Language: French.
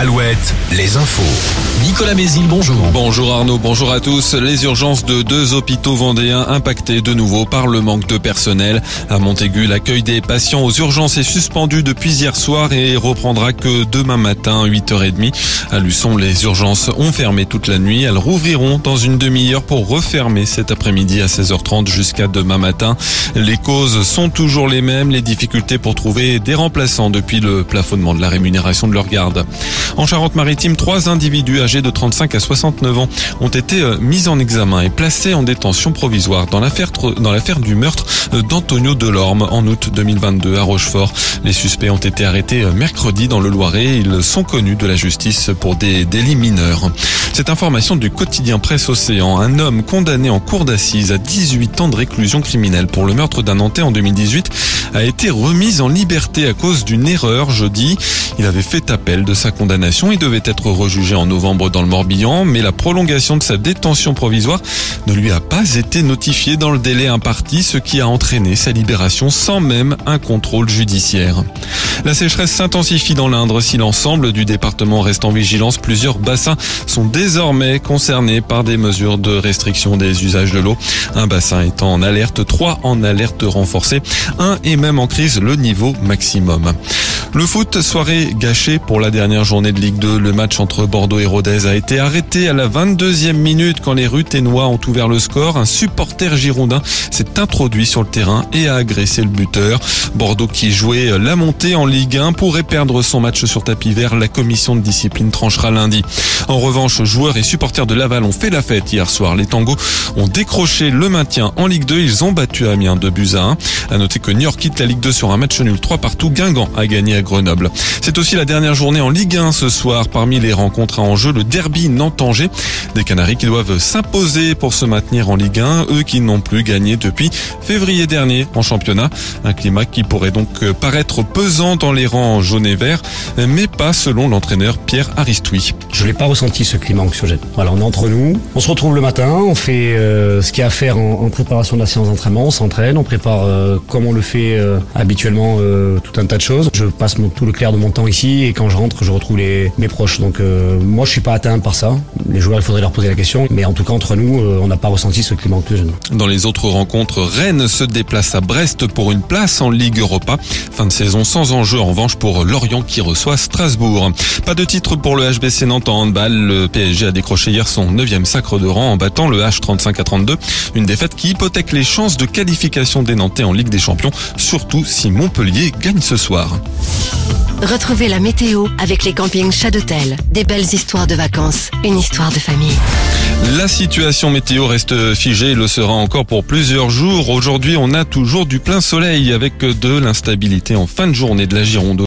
Alouette, les infos. Nicolas Mézil, bonjour. Bonjour Arnaud, bonjour à tous. Les urgences de deux hôpitaux vendéens impactés de nouveau par le manque de personnel. À Montaigu, l'accueil des patients aux urgences est suspendu depuis hier soir et reprendra que demain matin, 8h30. À Luçon, les urgences ont fermé toute la nuit. Elles rouvriront dans une demi-heure pour refermer cet après-midi à 16h30 jusqu'à demain matin. Les causes sont toujours les mêmes, les difficultés pour trouver des remplaçants depuis le plafonnement de la rémunération de leur garde. En Charente-Maritime, trois individus âgés de 35 à 69 ans ont été euh, mis en examen et placés en détention provisoire dans l'affaire du meurtre euh, d'Antonio Delorme en août 2022 à Rochefort. Les suspects ont été arrêtés euh, mercredi dans le Loiret. Ils sont connus de la justice pour des délits mineurs. Cette information du quotidien Presse Océan, un homme condamné en cour d'assises à 18 ans de réclusion criminelle pour le meurtre d'un Nantais en 2018 a été remis en liberté à cause d'une erreur jeudi. Il avait fait appel de sa condamnation et devait être rejugé en novembre dans le Morbihan, mais la prolongation de sa détention provisoire ne lui a pas été notifiée dans le délai imparti, ce qui a entraîné sa libération sans même un contrôle judiciaire. La sécheresse s'intensifie dans l'Indre. Si l'ensemble du département reste en vigilance, plusieurs bassins sont désormais concernés par des mesures de restriction des usages de l'eau. Un bassin étant en alerte, trois en alerte renforcée, un est même en crise le niveau maximum. Le foot, soirée gâchée pour la dernière journée de Ligue 2. Le match entre Bordeaux et Rodez a été arrêté à la 22e minute quand les Ruténois ont ouvert le score. Un supporter girondin s'est introduit sur le terrain et a agressé le buteur. Bordeaux qui jouait la montée en Ligue 1 pourrait perdre son match sur tapis vert. La commission de discipline tranchera lundi. En revanche, joueurs et supporters de Laval ont fait la fête hier soir. Les tangos ont décroché le maintien en Ligue 2. Ils ont battu Amiens de buts à 1. À noter que York quitte la Ligue 2 sur un match nul 3 partout. Guingamp a gagné Grenoble. C'est aussi la dernière journée en Ligue 1 ce soir. Parmi les rencontres à enjeu, le derby Nantes-Angers. Des Canaries qui doivent s'imposer pour se maintenir en Ligue 1, eux qui n'ont plus gagné depuis février dernier en championnat. Un climat qui pourrait donc paraître pesant dans les rangs jaunes et verts, mais pas selon l'entraîneur Pierre Aristoui. Je n'ai pas ressenti ce climat anxiogène. Voilà, on est entre nous, on se retrouve le matin, on fait euh, ce qu'il y a à faire en, préparation de la séance d'entraînement, on s'entraîne, on prépare euh, comme on le fait euh, habituellement tout un tas de choses. Je passe tout le clair de mon temps ici et quand je rentre, je retrouve les, mes proches. Donc moi, je suis pas atteint par ça. Les joueurs, il faudrait leur poser la question, mais en tout cas entre nous, on n'a pas ressenti ce climat anxiogène. Dans les autres rencontres, Rennes se déplace à Brest pour une place en Ligue Europa. Fin de saison sans enjeu en revanche pour Lorient qui reçoit Strasbourg. Pas de titre pour le HBC Nantes en handball. Le PSG a décroché hier son neuvième sacre de rang en battant le H35 à 32. Une défaite qui hypothèque les chances de qualification des Nantais en Ligue des Champions, surtout si Montpellier gagne ce soir. Retrouvez la météo avec les campings Chadotel. Des belles histoires de vacances, une histoire de famille. La situation météo reste figée et le sera encore pour plusieurs jours. Aujourd'hui, on a toujours du plein soleil avec de l'instabilité en fin de journée de la Gironde.